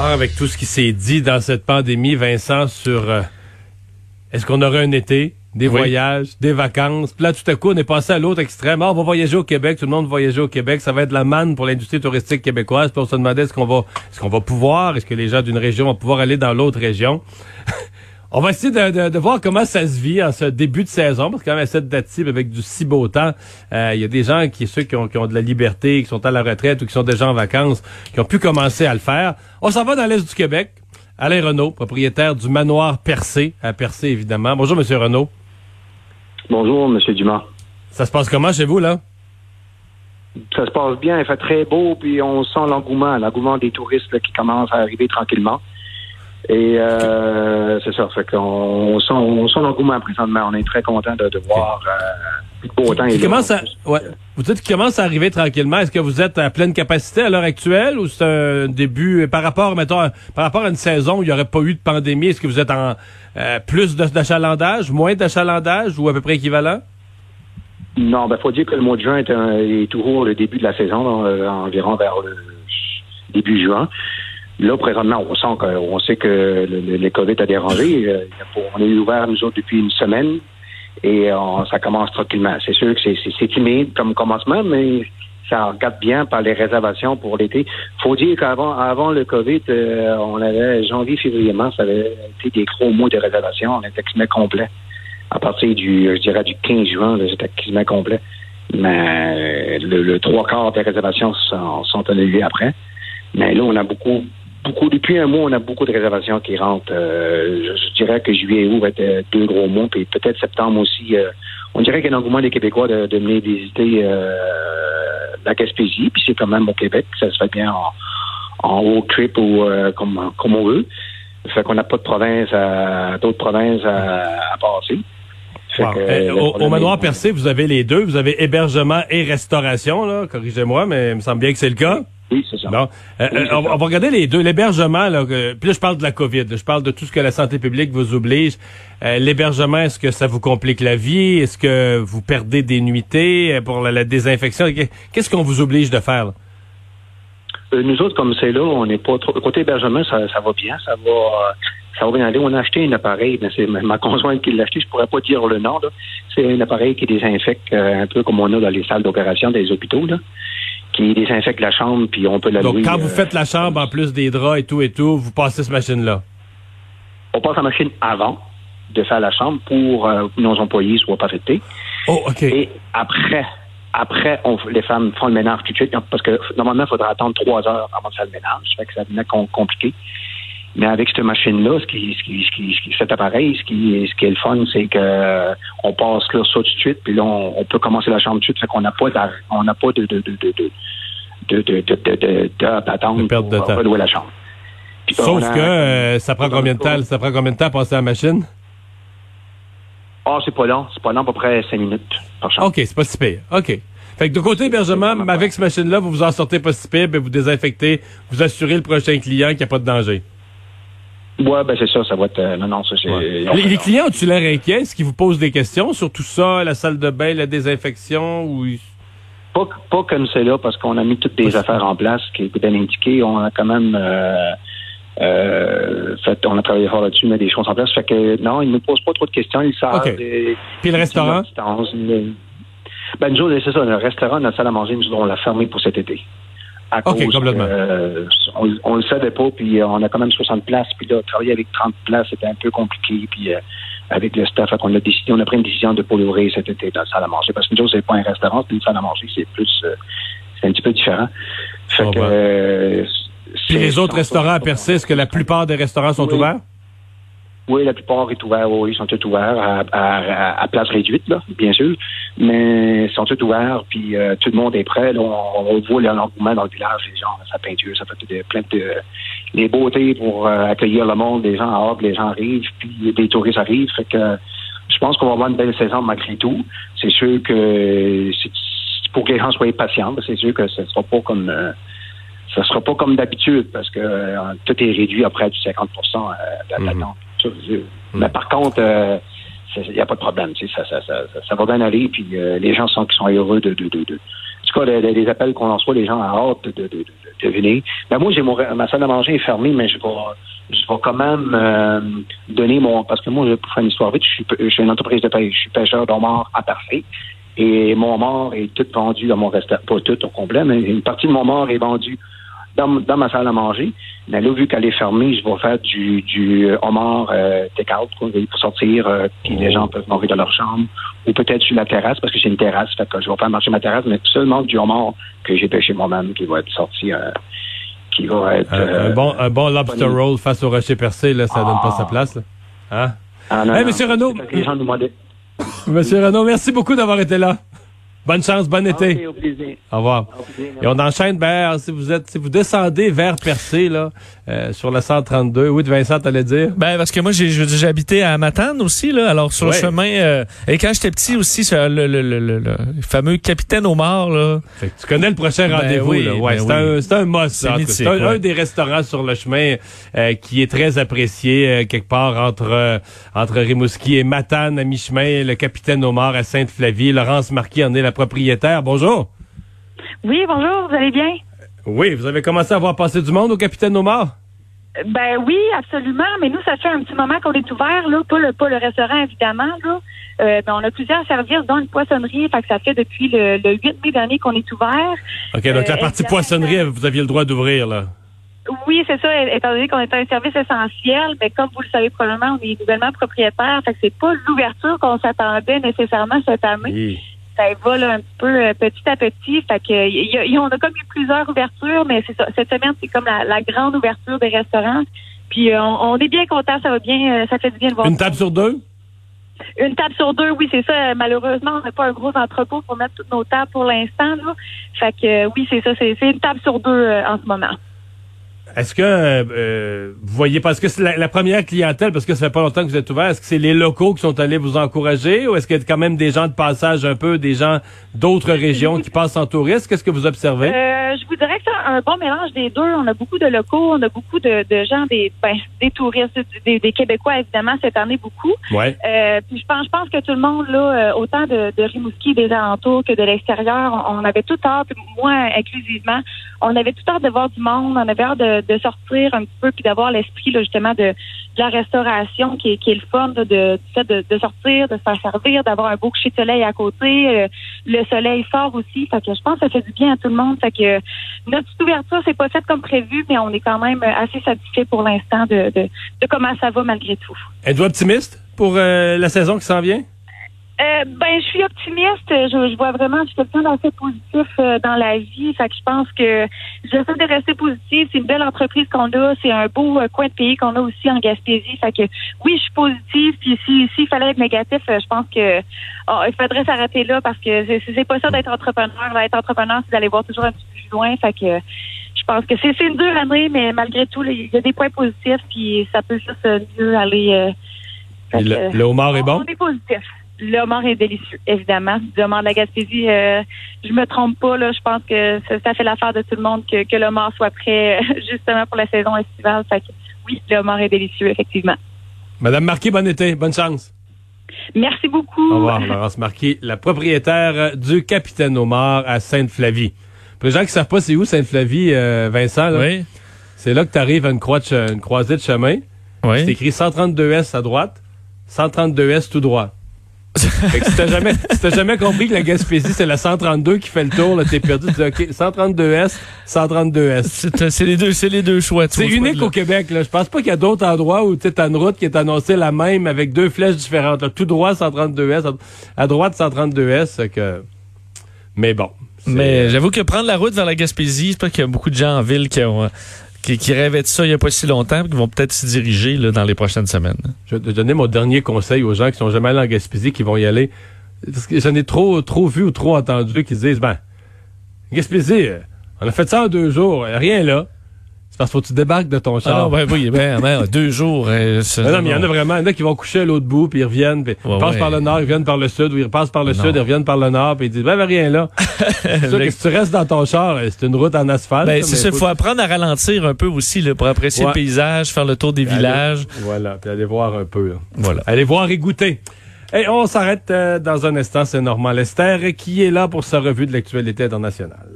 Ah, avec tout ce qui s'est dit dans cette pandémie, Vincent, sur euh, est-ce qu'on aura un été, des voyages, des vacances? Puis là, tout à coup, on est passé à l'autre extrême. Ah, on va voyager au Québec, tout le monde va voyager au Québec. Ça va être la manne pour l'industrie touristique québécoise. Puis on se demandait est-ce qu'on va, est-ce qu'on va pouvoir, est-ce que les gens d'une région vont pouvoir aller dans l'autre région? On va essayer de, de, voir comment ça se vit en ce début de saison, parce que quand même à cette date avec du si beau temps, euh, il y a des gens qui, ceux qui ont, qui ont de la liberté, qui sont à la retraite ou qui sont déjà en vacances, qui ont pu commencer à le faire. On s'en va dans l'Est du Québec. Alain Renault, propriétaire du manoir Percé, à Percé évidemment. Bonjour, Monsieur Renault. Bonjour, Monsieur Dumas. Ça se passe comment chez vous, là? Ça se passe bien, il fait très beau, puis on sent l'engouement, l'engouement des touristes qui commencent à arriver tranquillement. Et euh, c'est ça, fait qu'on sent, on sent l'engouement présentement. On est très content de, de voir euh, beau temps. commence à, ouais. Vous dites qu'il commence à arriver tranquillement. Est-ce que vous êtes à pleine capacité à l'heure actuelle ou c'est un début par rapport, mettons, par rapport à une saison où il n'y aurait pas eu de pandémie? Est-ce que vous êtes en euh, plus d'achalandage, moins d'achalandage ou à peu près équivalent? Non, ben faut dire que le mois de juin est, est toujours le début de la saison, euh, environ vers le début juin. Là, présentement, on sent qu'on sait que le, le, COVID a dérangé. Euh, on est ouvert, nous autres, depuis une semaine et ça commence tranquillement. C'est sûr que c'est timide comme commencement, mais ça regarde bien par les réservations pour l'été. faut dire qu'avant avant le COVID, euh, on avait janvier, février, mars, ça avait été des gros mois de réservation. On était quasiment complet. À partir du, je dirais, du 15 juin, c'était quasiment complet. Mais le, trois quarts des réservations sont, sont annulées après. Mais là, on a beaucoup beaucoup, depuis un mois, on a beaucoup de réservations qui rentrent. Euh, je, dirais que juillet et août va être deux gros mois, puis peut-être septembre aussi. Euh, on dirait qu'il y a un engouement des Québécois de, de venir visiter euh, la Gaspésie, puis c'est quand même au Québec, ça se fait bien en, en road trip ou comme, comme on veut. Fait qu'on n'a pas de province à d'autres provinces à, passer. au, manoir Percé, vous avez les deux. Vous avez hébergement et restauration, là. Corrigez-moi, mais il me semble bien que c'est le cas. Oui, c'est ça. Bon. Euh, euh, on, va regarder les deux. L'hébergement, là, puis là, je parle de la COVID. je parle de tout ce que la santé publique vous oblige. Euh, l'hébergement, est-ce que ça vous complique la vie? Est-ce que vous perdez des nuitées pour la, désinfection? Qu'est-ce qu'on vous oblige de faire? nous autres, comme c'est là, on n'est pas trop. Côté hébergement, ça, va bien. Ça va. Ça va bien aller. On a acheté un appareil, c'est ma conjointe qui l'a acheté, je pourrais pas dire le nom. C'est un appareil qui désinfecte un peu comme on a dans les salles d'opération des hôpitaux. Là qui désinfecte la chambre, puis on peut la Donc, quand vous euh, faites la chambre, en plus des draps et tout et tout, vous passez cette machine-là? On passe la machine avant de faire la chambre pour euh, que nos employés soient pas affectés. Oh, OK. Et après, après, on, les femmes font le ménage tout de suite, parce que normalement, il faudra attendre trois heures avant de faire le ménage. Ça fait que ça devient compliqué. Mais avec cette machine-là, ce qui, ce qui, ce qui, cet appareil, ce qui, ce qui est le fun, c'est que on passe là ça tout de suite, puis là on, peut commencer la chambre tout de suite, fait qu'on n'a pas, on n'a pas de de de de de de d'attendre pour de redouer la chambre. Sauf que ça prend combien de temps, ça prend combien de temps à passer la machine? Ah, oh, c'est pas long, c'est pas long, à peu près 5 minutes par chambre. OK, c'est pas si pire. OK. Fait que de côté hébergement, avec cette machine-là, vous vous en sortez pas si pire, et vous désinfectez, vous assurez le prochain client qu'il n'y a pas de danger. Ouais, ben c'est ça, ça va être. Euh, non, non, ça c'est. Les, clients ont-tu l'air inquiets? Est-ce qu'ils vous posent des questions sur tout ça, la salle de bain, la désinfection ou pas, pas comme c'est là, parce qu'on a mis toutes des affaires en place qui est bien indiqué. On a quand même euh, euh, fait, on a travaillé fort là-dessus, mais des choses en place. Fait que non, ils ne posent pas trop de questions, ils savent. Puis le restaurant? Ben nous, c'est ça, le restaurant, notre salle à manger, nous on l'a fermé pour cet été à cause euh, on, on le savait pas, puis euh, on a quand même 60 places, puis là, travailler avec 30 places, c'était un peu compliqué, puis euh, avec le staff, on a décidé, on a pris une décision de pas l'ouvrir cet été dans la salle à manger, parce que nous, c'est pas un restaurant, c'est une salle à manger, c'est plus, c'est un petit peu différent. Fait oh, que, puis les autres restaurants à Percé, est-ce que la plupart des restaurants sont ouverts? Oui, la plupart est ouvert, oui, ils sont tous ouverts à, à, place réduite, là, bien sûr, mais ils sont tous ouverts, puis euh, tout le monde est prêt. Là, on, on voit l'engouement dans le village, les gens, sa peinture, ça fait de, plein de les beautés pour euh, accueillir le monde, les gens hâte, les gens arrivent, puis des touristes arrivent, fait que je pense qu'on va avoir une belle saison malgré tout. C'est sûr que pour que les gens soient patients, c'est sûr que ce ne sera pas comme euh, ce sera pas comme d'habitude parce que tout est réduit après du 50 de la Mm. Mais par contre, il n'y a pas de problème. Ça, ça, ça, ça, va bien aller. Puis euh, les gens sont, sont heureux de, de, de, de tout cas, les, appels qu'on reçoit, les gens ont hâte de, de, venir. Ben, moi, j'ai mon, ma salle à manger est fermée, mais je vais, je vais quand même euh, donner mon... Parce que moi, pour faire une histoire vite, je suis, je suis une entreprise de pêche. Je suis pêcheur d'homard à parfait. Et mon mort est tout vendu dans mon restaurant. Pas tout au complet, mais une partie de mon mort est vendue dans, ma salle à manger. Mais là, vu qu'elle est fermée, je vais faire du, du homard euh, take-out pour sortir, euh, puis les gens peuvent manger dans leur chambre, ou peut-être sur la terrasse, parce que j'ai une terrasse, fait que je vais faire marcher ma terrasse, mais seulement du homard que j'ai pêché moi-même qui va être sorti, euh, qui va être... un, bon, un bon lobster roll face au rocher percé, là, ça donne pas sa ah. place. Là. Hein? Ah, Monsieur Renaud... Monsieur Renaud, merci beaucoup d'avoir été là. Bonne chance, bon été. au plaisir. Au revoir. Et on enchaîne vers, si vous êtes, si vous descendez vers Percé, là, euh, sur le 132. Oui, Vincent, t'allais dire? Ben, parce que moi, j'ai, j'ai habité à Matane aussi, là. Alors, sur le chemin, euh, et quand j'étais petit aussi, le, le, le, le, fameux capitaine Omar, là. tu connais le prochain ben rendez-vous, là. Ouais, ben c'est un, c'est un must, C'est un, des restaurants sur le chemin, euh, qui est très apprécié, quelque part entre, entre Rimouski et Matane à mi-chemin, le capitaine Omar à Sainte-Flavie. Laurence Marquis en est la propriétaire. Bonjour. Oui, bonjour, vous allez bien? Oui, vous avez commencé à voir passer du monde au Capitaine Omar? Ben oui, absolument, mais nous, ça fait un petit moment qu'on est ouvert, là, pas le, pas le restaurant, évidemment, là. Euh, ben, on a plusieurs services, dont une poissonnerie, fait que ça fait depuis le, 8 mai dernier qu'on est ouvert. OK, donc la euh, partie poissonnerie, vous aviez le droit d'ouvrir, là? Oui, c'est ça, étant donné qu'on est un service essentiel, mais comme vous le savez probablement, on est nouvellement propriétaire, fait que c'est pas l'ouverture qu'on s'attendait nécessairement cette année. Oui ça évolue un peu euh, petit à petit. Fait que y, a, on a comme eu plusieurs ouvertures, mais c'est ça. Cette semaine, c'est comme la, grande ouverture des restaurants. Puis euh, on, est bien content, ça va bien, euh, ça fait du bien de voir. Une table sur deux? Une table sur deux, oui, c'est ça. Malheureusement, on n'a pas un gros entrepôt pour mettre toutes nos tables pour l'instant. Fait que oui, c'est ça. C'est une table sur deux en ce moment. Est-ce que euh, vous voyez, parce que c'est la, première clientèle, parce que ça fait pas longtemps que vous êtes ouvert, est-ce que c'est les locaux qui sont allés vous encourager ou est-ce qu'il y a quand même des gens de passage un peu, des gens d'autres régions qui passent en touriste? Qu'est-ce que vous observez? Euh, je vous dirais que c'est un bon mélange des deux. On a beaucoup de locaux, on a beaucoup de, gens, des, ben, des touristes, des, Québécois, évidemment, cette année, beaucoup. Ouais. Euh, puis je pense, je pense que tout le monde, là, autant de, de Rimouski, des alentours que de l'extérieur, on, avait tout hâte, moi inclusivement, on avait tout hâte de voir du monde, on avait hâte de de sortir un peu puis d'avoir l'esprit justement de, la restauration qui est, le fun de, de, de, sortir, de se faire servir, d'avoir un beau coucher de soleil à côté. Euh, le soleil sort aussi. Fait que je pense que ça fait du bien à tout le monde. Fait que notre petite ouverture, c'est pas fait comme prévu, mais on est quand même assez satisfait pour l'instant de, comment ça va malgré tout. Êtes-vous optimiste pour euh, la saison qui s'en vient? Euh, ben, je suis optimiste. Je, je, vois vraiment, je suis quelqu'un d'assez positif euh, dans la vie. Fait que je pense que j'essaie de rester positive. C'est une belle entreprise qu'on a. C'est un beau euh, coin de pays qu'on a aussi en Gaspésie. Fait que oui, je suis positive. Puis si s'il fallait être négatif, je pense que oh, il faudrait s'arrêter là parce que c'est pas ça d'être entrepreneur. Être entrepreneur, c'est d'aller voir toujours un petit peu plus loin. Fait que je pense que c'est une dure année, mais malgré tout, il y a des points positifs. Puis ça peut juste mieux aller. le, le homard est bon? On est positif. Le homard est délicieux, évidemment. Le homard de la Gaspésie, euh, je me trompe pas, là. Je pense que ça, fait l'affaire de tout le monde que, que le homard soit prêt justement pour la saison estivale. Fait que, oui, le homard est délicieux, effectivement. Madame Marquis, bon été. Bonne chance. Merci beaucoup. Au revoir, Laurence Marquis, la propriétaire du Capitaine Omar à Sainte-Flavie. Pour les gens qui ne savent pas c'est où Sainte-Flavie, euh, Vincent, oui. c'est là que tu arrives à une, croix une croisée de chemin. Oui. C'est écrit 132S à droite, 132S tout droit fait que si t'as jamais, si jamais compris que la Gaspésie, c'est la 132 qui fait le tour, là, t'es perdu. Tu dis, OK, 132S, 132S. C'est les deux, c'est les deux choix. C'est unique au Québec, là. Je pense pas qu'il y a d'autres endroits où tu as une route qui est annoncée la même avec deux flèches différentes. Tout droit, 132S. À droite, 132S. Que... Mais bon. Mais j'avoue que prendre la route vers la Gaspésie, c'est pas qu'il y a beaucoup de gens en ville qui ont qui, rêvaient de ça il n'y a pas si longtemps, qui vont peut-être s'y diriger là, dans les prochaines semaines. Je vais te donner mon dernier conseil aux gens qui sont jamais allés en Gaspésie, qui vont y aller. Parce que j'en ai trop, trop vu ou trop entendu qui disent, ben, Gaspésie, euh, on a fait ça en deux jours, rien là parce qu'il faut que tu débarques de ton char. Ah non, ben oui, ben, ben deux jours. Euh, non, mais il y en a vraiment, il y en a qui vont coucher à l'autre bout, puis ils reviennent, puis ils passent par le nord, ils reviennent par le sud, ou ils repassent par le sud, ils reviennent par le nord, puis ils disent, ben, ben rien là. c'est sûr que si tu restes dans ton char, euh, c'est une route en asphalte. Ben, c'est ça, il faut apprendre à ralentir un peu aussi, là, pour apprécier le paysage, faire le tour des villages. voilà, puis aller voir un peu. Voilà. Aller voir et goûter. Et on s'arrête euh, dans un instant, c'est Normand Lester qui est là pour sa revue de l'actualité internationale.